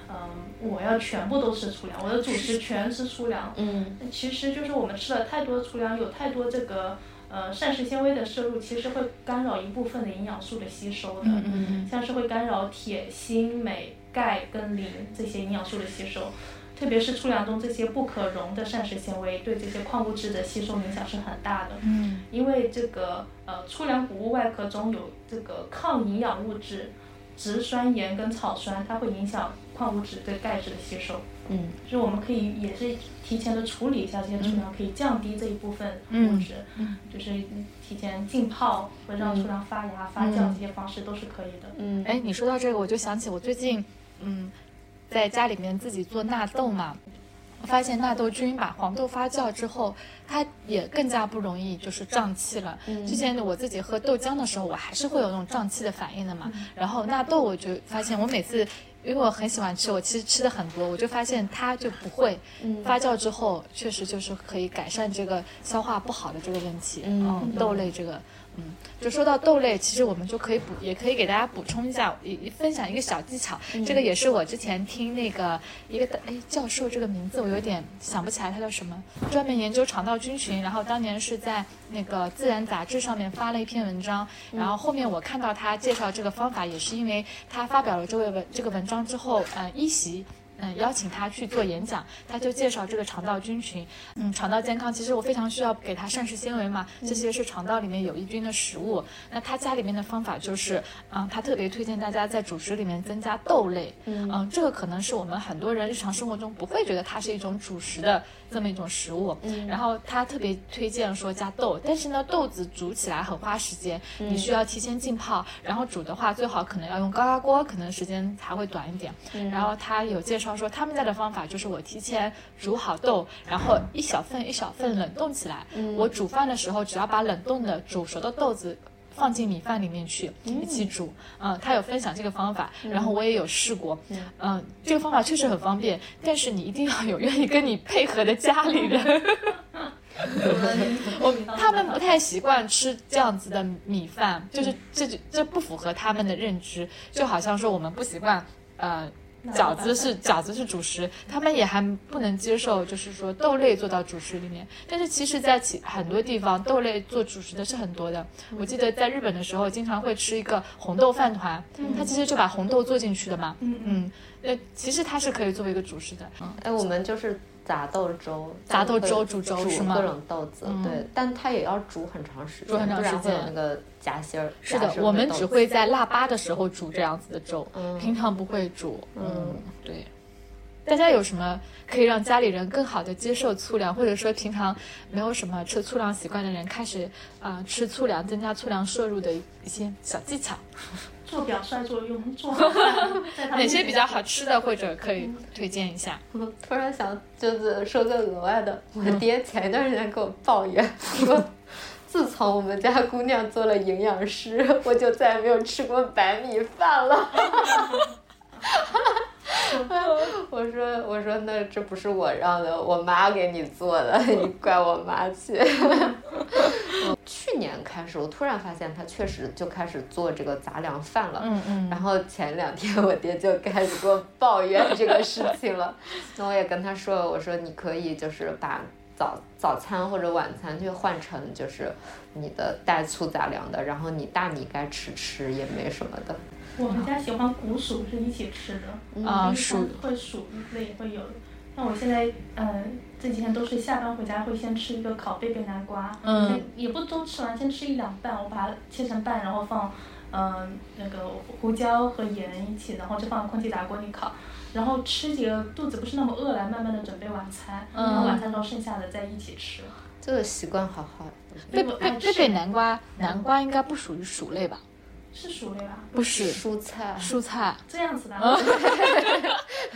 嗯，我要全部都吃粗粮，我的主食全是粗粮。嗯其实就是我们吃了太多粗粮，有太多这个呃膳食纤维的摄入，其实会干扰一部分的营养素的吸收的。嗯嗯嗯像是会干扰铁、锌、镁、钙跟磷这些营养素的吸收，特别是粗粮中这些不可溶的膳食纤维对这些矿物质的吸收影响是很大的。嗯因为这个呃粗粮谷物外壳中有这个抗营养物质植酸盐跟草酸，它会影响矿物质对钙质的吸收。嗯就是我们可以也是提前的处理一下这些粗粮，可以降低这一部分物质，嗯就是提前浸泡或者让粗粮发芽、发酵这些方式都是可以的。嗯哎，你说到这个，我就想起我最近，嗯，在家里面自己做纳豆嘛，我发现纳豆菌把黄豆发酵之后，它也更加不容易就是胀气了。之前我自己喝豆浆的时候，我还是会有那种胀气的反应的嘛。然后纳豆，我就发现我每次。因为我很喜欢吃，我其实吃的很多，我就发现它就不会发酵之后，确实就是可以改善这个消化不好的这个问题。嗯豆类这个，嗯，就说到豆类，其实我们就可以补，也可以给大家补充一下，也分享一个小技巧。这个也是我之前听那个一个哎教授这个名字我有点想不起来他叫什么，专门研究肠道菌群，然后当年是在那个《自然》杂志上面发了一篇文章，然后后面我看到他介绍这个方法，也是因为他发表了这位文这个文章之后，呃，一席。嗯，邀请他去做演讲，他就介绍这个肠道菌群。嗯，肠道健康其实我非常需要给他膳食纤维嘛，这些是肠道里面有益菌的食物。那他家里面的方法就是，嗯，他特别推荐大家在主食里面增加豆类。嗯，这个可能是我们很多人日常生活中不会觉得它是一种主食的这么一种食物。嗯，然后他特别推荐说加豆，但是呢，豆子煮起来很花时间，你需要提前浸泡，然后煮的话最好可能要用高压锅，可能时间才会短一点。然后他有介绍说，他们家的方法就是我提前煮好豆，然后一小份一小份冷冻起来。我煮饭的时候，只要把冷冻的煮熟的豆子。放进米饭里面去一起煮，嗯，他有分享这个方法，然后我也有试过，嗯，这个方法确实很方便，但是你一定要有愿意跟你配合的家里人。我他们不太习惯吃这样子的米饭，就是这就这不符合他们的认知，就好像说我们不习惯，呃。饺子是饺子是主食，他们也还不能接受，就是说豆类做到主食里面。但是其实，在其很多地方，豆类做主食的是很多的。我记得在日本的时候，经常会吃一个红豆饭团，它其实就把红豆做进去的嘛。嗯嗯，那其实它是可以作为一个主食的。嗯，哎，我们就是杂豆粥，杂豆粥煮粥是吗各种豆子，嗯对，但它也要煮很长时间，煮很长不然时间会有那个夹心儿。是的我们只会在腊八的时候煮这样子的粥，嗯平常不会煮。嗯嗯，对。大家有什么可以让家里人更好的接受粗粮，或者说平常没有什么吃粗粮习惯的人开始啊、呃吃粗粮，增加粗粮摄入的一些小技巧？做表率作用，做 哪些比较好吃的，或者可以推荐一下？我突然想，就是说个额外的，我嗯爹前一段时间给我抱怨说，自从我们家姑娘做了营养师，我就再也没有吃过白米饭了。我说我说那这不是我让的，我妈给你做的，你怪我妈去。去年开始，我突然发现他确实就开始做这个杂粮饭了。嗯嗯然后前两天我爹就开始给我抱怨这个事情了，那我也跟他说，我说你可以就是把早早餐或者晚餐就换成就是你的带粗杂粮的，然后你大米该吃吃也没什么的。我们家喜欢谷薯是一起吃的，啊，一薯会薯类会有。那我现在呃这几天都是下班回家会先吃一个烤贝贝南瓜，嗯，也不都吃完，先吃一两半，我把它切成半，然后放嗯、那个胡椒和盐一起，然后就放到空气炸锅里烤。然后吃几个肚子不是那么饿了，慢慢的准备晚餐，嗯然后晚餐时候剩下的再一起吃。这个习惯好好。贝贝贝贝南瓜，南瓜应该不属于薯类吧？是薯类吧？不是，蔬菜，蔬菜。这样子的。嗯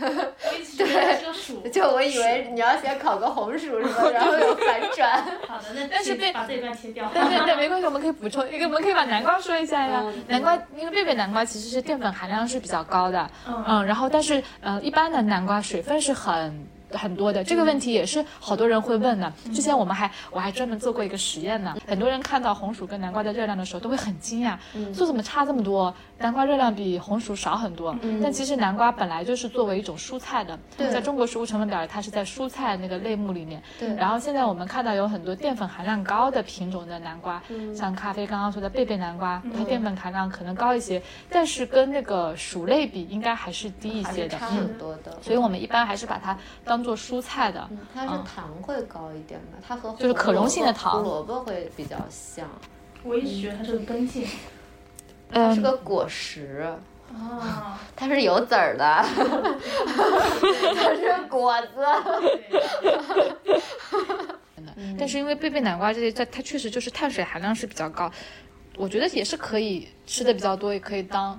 我一直觉得是个薯。就我以为你要先烤个红薯什么，然后有反转。好的，那但是把这一段切掉。对对对，没关系，我们可以补充一个，我们可以把南瓜说一下呀。嗯南瓜，因为贝贝南瓜其实是淀粉含量是比较高的，嗯嗯，然后但是呃，一般的南瓜水分是很。很多的这个问题也是好多人会问的。之前我们还我还专门做过一个实验呢。很多人看到红薯跟南瓜的热量的时候都会很惊讶，说怎么差这么多？南瓜热量比红薯少很多。但其实南瓜本来就是作为一种蔬菜的，在中国食物成分表里它是在蔬菜那个类目里面。对然后现在我们看到有很多淀粉含量高的品种的南瓜，像咖啡刚刚说的贝贝南瓜，它淀粉含量可能高一些，但是跟那个薯类比，应该还是低一些的。差嗯很多的。所以我们一般还是把它当做蔬菜的。嗯它是糖会高一点的，它和就是可溶性的糖胡萝卜会比较像，我一直觉得它是个根茎。它是嗯，个果实，啊，它是有籽儿的，它是果子。但是因为贝贝南瓜这些，它它确实就是碳水含量是比较高，我觉得也是可以吃的比较多，也可以当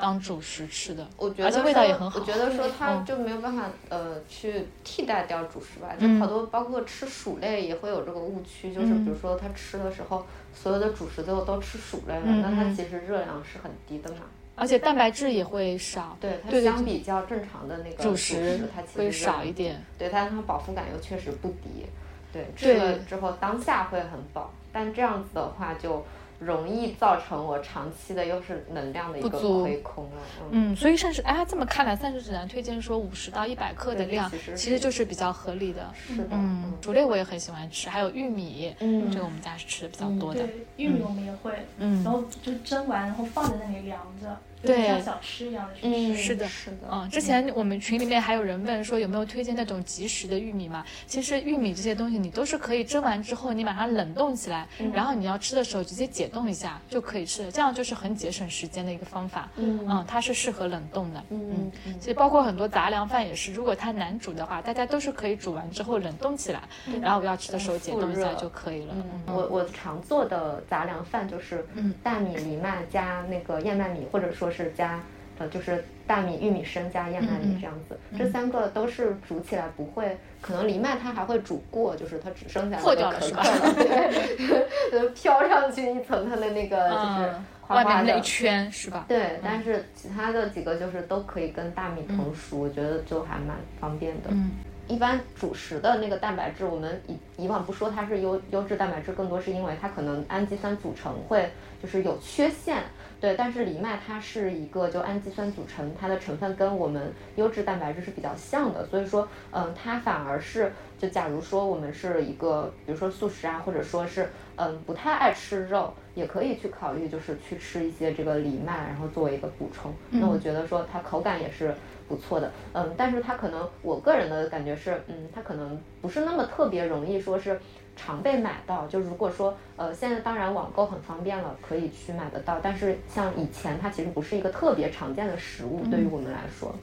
当主食吃的。我觉得而且味道也很好我觉得说它嗯就没有办法呃去替代掉主食吧，嗯就好多包括吃薯类也会有这个误区，就是嗯比如说他吃的时候，所有的主食最后都吃薯类了，嗯那它嗯其实热量是很低的嘛。而且蛋白质也会少，对它相比较正常的那个主食食，它其实会少一点。对，但它饱腹感又确实不低。对吃了之后当下会很饱，但这样子的话就容易造成我长期的又是能量的一个不足亏空了。嗯，嗯，所以膳食，哎，这么看来，膳食指南推荐说五十到一百克的量其实，其实就是比较合理的。是的，嗯，薯类我也很喜欢吃，还有玉米，嗯这个我们家是吃的比较多的。对，玉米我们也会，嗯然后就蒸完，然后放在那里凉着，对像小吃一样的去嗯，吃。是的是的，嗯，之前我们群里面还有人问说有没有推荐那种即食的玉米嘛？其实玉米这些东西你都是可以蒸完之后你把它冷冻起来，然后你要吃的时候直接解冻一下就可以吃了，这样就是很节省时间的一个方法。嗯嗯，它是适合冷冻的。嗯嗯其实包括很多杂粮饭也是，如果它难煮的话，大家都是可以煮完之后冷冻起来，然后要吃的时候解冻一下就可以了。嗯，我我常做的杂粮饭就是嗯大米、藜麦加那个燕麦米，或者说是加呃就是大米、玉米生加燕麦米这样子，这三个都是煮起来不会，可能藜麦它还会煮过，就是它只剩下那破个掉了是吧壳壳了，对，飘上去一层它的那个就是外面那一。圈是吧？对，但是其他的几个就是都可以跟大米同熟，我觉得就还蛮方便的。嗯一般主食的那个蛋白质，我们以以往不说它是优优质蛋白质，更多是因为它可能氨基酸组成会就是有缺陷。对，但是藜麦它是一个就氨基酸组成，它的成分跟我们优质蛋白质是比较像的，所以说，嗯，它反而是就假如说我们是一个，比如说素食啊，或者说是嗯不太爱吃肉，也可以去考虑就是去吃一些这个藜麦，然后作为一个补充。那我觉得说它口感也是不错的，嗯，但是它可能我个人的感觉是，嗯，它可能不是那么特别容易说是常被买到。就如果说，呃，现在当然网购很方便了，可以去买得到，但是像以前它其实不是一个特别常见的食物，对于我们来说。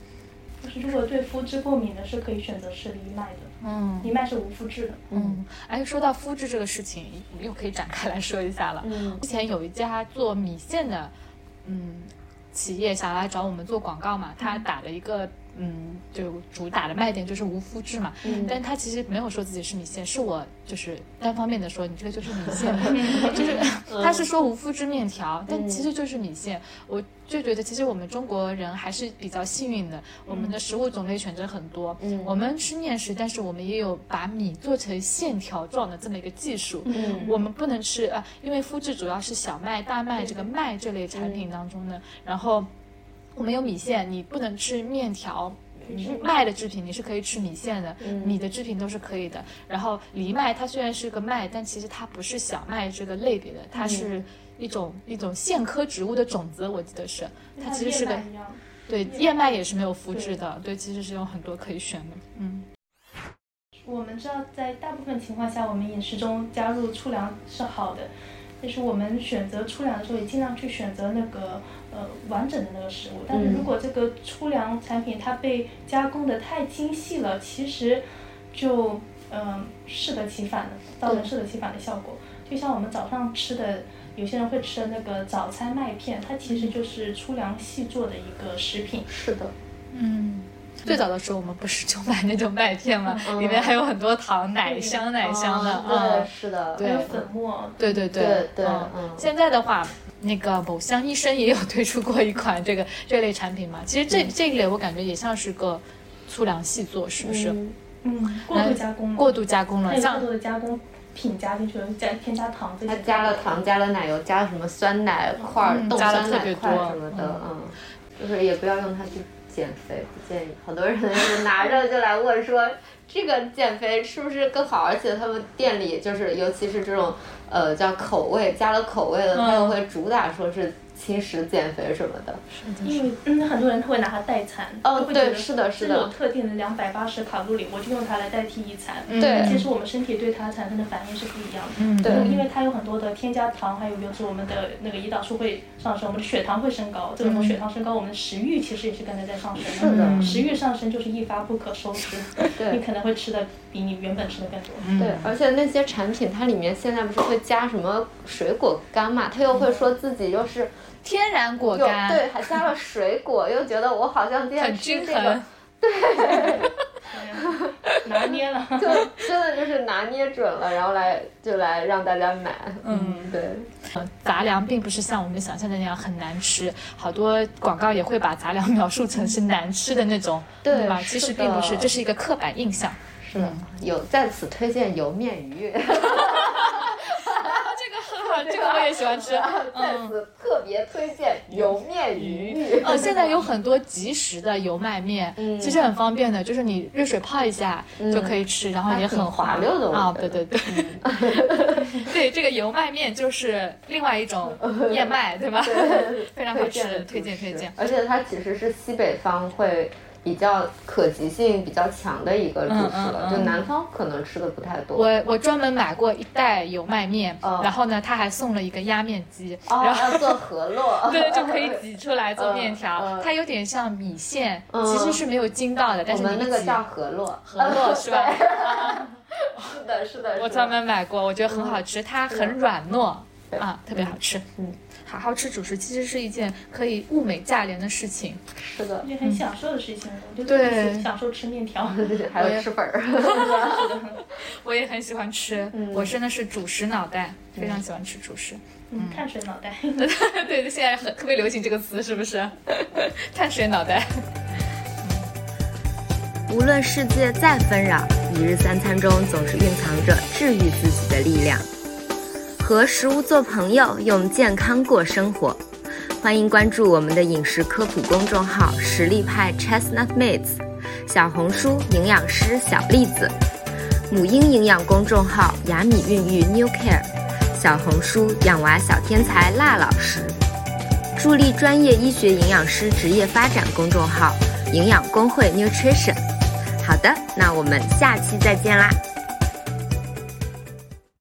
就是如果对肤质过敏的，是可以选择吃藜麦的，嗯藜麦是无麸质的。嗯，哎，说到麸质这个事情，又可以展开来说一下了。嗯之前有一家做米线的，嗯，企业想来找我们做广告嘛，他打了一个。嗯，就主打的卖点就是无麸质嘛，嗯但他其实没有说自己是米线，是我就是单方面的说你这个就是米线，就是他是说无麸质面条，但其实就是米线。我就觉得其实我们中国人还是比较幸运的，我们的食物种类选择很多，嗯我们吃面食，但是我们也有把米做成线条状的这么一个技术。嗯我们不能吃啊、呃因为麸质主要是小麦、大麦这个麦这类产品当中的，然后我们有米线，你不能吃面条。嗯麦的制品你是可以吃米线的，米的制品都是可以的。然后藜麦它虽然是个麦，但其实它不是小麦这个类别的，它是一种、一种苋科植物的种子，我记得是，它其实是个对燕麦。也是没有麸质的，对，其实是有很多可以选的，嗯。我们知道，在大部分情况下，我们饮食中加入粗粮是好的，但是我们选择粗粮的时候，也尽量去选择那个呃完整的那个食物。但是如果这个粗粮产品它被加工的太精细了，其实就嗯、适得其反的，造成适得其反的效果。就像我们早上吃的，有些人会吃的那个早餐麦片，它其实就是粗粮细做的一个食品。是的，嗯，最早的时候我们不是就买那种麦片吗？嗯 里面还有很多糖，奶香奶香的。对，嗯，是的，还有粉末，对对对对嗯嗯现在的话。那个某香医生也有推出过一款这个 这类产品嘛，其实这、这一类我感觉也像是个粗粮细做，是不是？嗯嗯，过度加工了，过度加工了，像它有更多的加工品加进去了，加添加糖这些。它加了糖，加了奶油，加了什么酸奶块儿、冻嗯加了酸奶特别多块什么的，嗯，就是也不要用它去减肥，不建议。很多人就拿着就来问说，这个减肥是不是更好？而且他们店里就是，尤其是这种呃叫口味加了口味的，他又会主打说是轻食减肥什么的。因为嗯，很多人他会拿它代餐，哦对是的是的这有特定的两百八十卡路里，我就用它来代替一餐。对其实我们身体对它产生的反应是不一样的。嗯对因为它有很多的添加糖，还有就是我们的那个胰岛素会上升，我们的血糖会升高。这个时候血糖升高，我们的食欲其实也是跟着在上升是的食欲上升就是一发不可收拾，对你可能会吃的比你原本吃的更多。嗯对，而且那些产品它里面现在不是会加什么水果干嘛？它又会说自己又是天然果干，对，还加了水果，又觉得我好像今天很吃这个均衡。拿捏了。就真的就是拿捏准了，然后来就来让大家买。嗯，对，杂粮并不是像我们想象的那样很难吃，好多广告也会把杂粮描述成是难吃的那种，对吧？其实并不是，这是一个刻板印象。是的，有在此推荐油面鱼，这个我也喜欢吃。在嗯。此特别推荐油面鱼。哦，现在有很多即食的油麦面，嗯其实很方便的，就是你热水泡一下就可以吃，然后也很滑溜的我啊。对对对，对 这个油麦面就是另外一种燕麦，对吧？非常好吃，推荐推荐。而且它其实是西北方会比较可及性比较强的一个主食了，嗯嗯嗯就南方可能吃的不太多。我我专门买过一袋油麦面，哦然后呢，他还送了一个压面机，哦，然后。做河洛。对，就可以挤出来做面条。它有点像米线，嗯其实是没有筋道的，但我们是那个叫河洛，河洛 是吧？是的，是的，我专门买过，我觉得很好吃，它很软糯啊，特别好吃。嗯，好好吃主食其实是一件可以物美价廉的事情。是的，也很享受的事情，我就对特别享受吃面条。还有吃粉儿。我也很喜欢吃，嗯我真的是主食脑袋，非常喜欢吃主食。嗯，碳水脑袋。对，现在很特别流行这个词，是不是？碳水脑袋。无论世界再纷扰，一日三餐中总是蕴藏着治愈自己的力量。和食物做朋友，用健康过生活。欢迎关注我们的饮食科普公众号“实力派 Chestnut 妹子”，小红书营养师小栗子，母婴营养公众号“雅米孕育 New Care”，小红书养娃小天才辣老师，助力专业医学营养师职业发展公众号“营养工会 Nutrition”。好的，那我们下期再见啦。